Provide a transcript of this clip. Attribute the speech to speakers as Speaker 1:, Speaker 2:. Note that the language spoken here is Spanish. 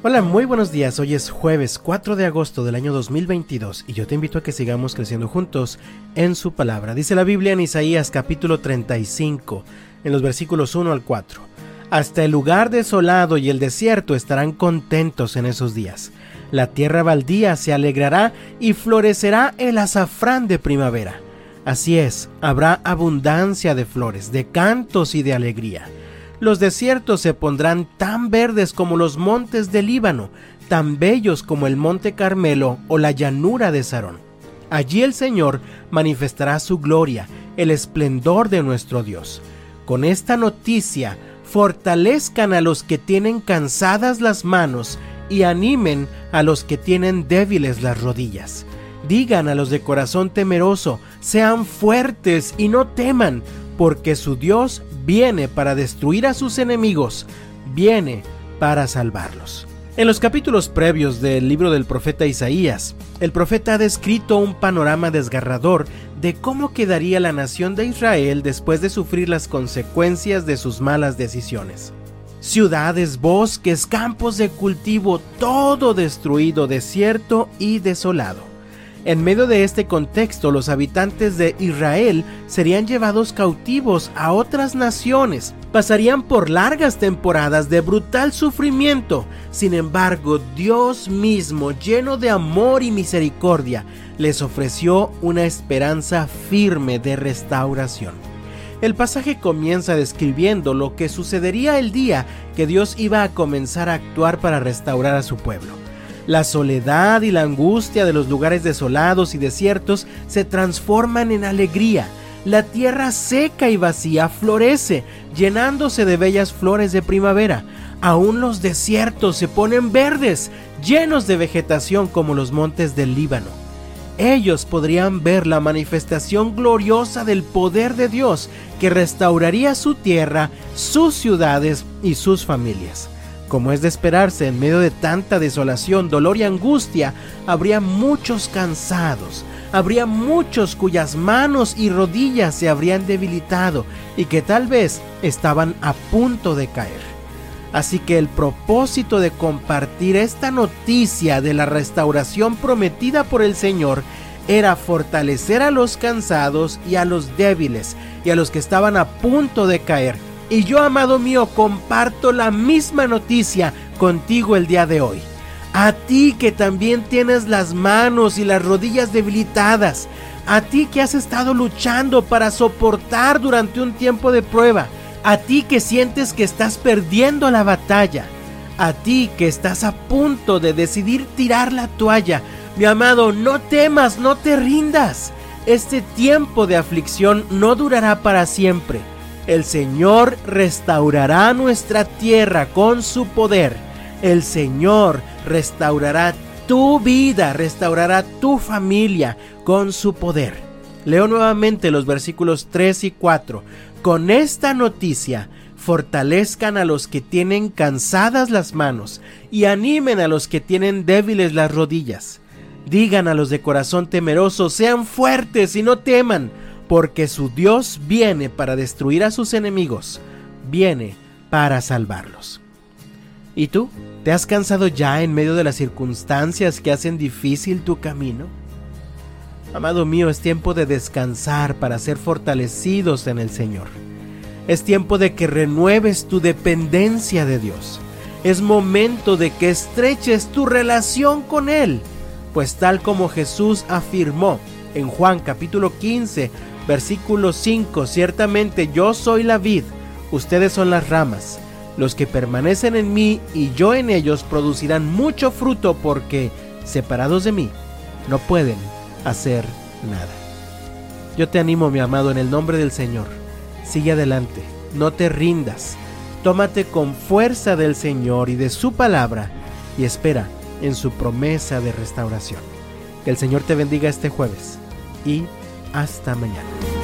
Speaker 1: Hola, muy buenos días. Hoy es jueves 4 de agosto del año 2022 y yo te invito a que sigamos creciendo juntos en su palabra. Dice la Biblia en Isaías capítulo 35, en los versículos 1 al 4. Hasta el lugar desolado y el desierto estarán contentos en esos días. La tierra baldía se alegrará y florecerá el azafrán de primavera. Así es, habrá abundancia de flores, de cantos y de alegría los desiertos se pondrán tan verdes como los montes del Líbano, tan bellos como el monte Carmelo o la llanura de Sarón. Allí el Señor manifestará su gloria, el esplendor de nuestro Dios. Con esta noticia, fortalezcan a los que tienen cansadas las manos y animen a los que tienen débiles las rodillas. Digan a los de corazón temeroso, sean fuertes y no teman, porque su Dios viene para destruir a sus enemigos, viene para salvarlos. En los capítulos previos del libro del profeta Isaías, el profeta ha descrito un panorama desgarrador de cómo quedaría la nación de Israel después de sufrir las consecuencias de sus malas decisiones. Ciudades, bosques, campos de cultivo, todo destruido, desierto y desolado. En medio de este contexto, los habitantes de Israel serían llevados cautivos a otras naciones, pasarían por largas temporadas de brutal sufrimiento. Sin embargo, Dios mismo, lleno de amor y misericordia, les ofreció una esperanza firme de restauración. El pasaje comienza describiendo lo que sucedería el día que Dios iba a comenzar a actuar para restaurar a su pueblo. La soledad y la angustia de los lugares desolados y desiertos se transforman en alegría. La tierra seca y vacía florece, llenándose de bellas flores de primavera. Aún los desiertos se ponen verdes, llenos de vegetación como los montes del Líbano. Ellos podrían ver la manifestación gloriosa del poder de Dios que restauraría su tierra, sus ciudades y sus familias. Como es de esperarse, en medio de tanta desolación, dolor y angustia, habría muchos cansados, habría muchos cuyas manos y rodillas se habrían debilitado y que tal vez estaban a punto de caer. Así que el propósito de compartir esta noticia de la restauración prometida por el Señor era fortalecer a los cansados y a los débiles y a los que estaban a punto de caer y yo, amado mío, comparto la misma noticia contigo el día de hoy. A ti que también tienes las manos y las rodillas debilitadas. A ti que has estado luchando para soportar durante un tiempo de prueba. A ti que sientes que estás perdiendo la batalla. A ti que estás a punto de decidir tirar la toalla. Mi amado, no temas, no te rindas. Este tiempo de aflicción no durará para siempre el Señor restaurará nuestra tierra con su poder. El Señor restaurará tu vida, restaurará tu familia con su poder. Leo nuevamente los versículos 3 y 4. Con esta noticia, fortalezcan a los que tienen cansadas las manos y animen a los que tienen débiles las rodillas. Digan a los de corazón temeroso, sean fuertes y no teman porque su Dios viene para destruir a sus enemigos, viene para salvarlos. ¿Y tú? ¿Te has cansado ya en medio de las circunstancias que hacen difícil tu camino? Amado mío, es tiempo de descansar para ser fortalecidos en el Señor. Es tiempo de que renueves tu dependencia de Dios. Es momento de que estreches tu relación con Él, pues tal como Jesús afirmó en Juan capítulo 15, Versículo 5. Ciertamente yo soy la vid, ustedes son las ramas. Los que permanecen en mí y yo en ellos producirán mucho fruto porque, separados de mí, no pueden hacer nada. Yo te animo, mi amado, en el nombre del Señor. Sigue adelante, no te rindas. Tómate con fuerza del Señor y de su palabra y espera en su promesa de restauración. Que el Señor te bendiga este jueves y hasta mañana.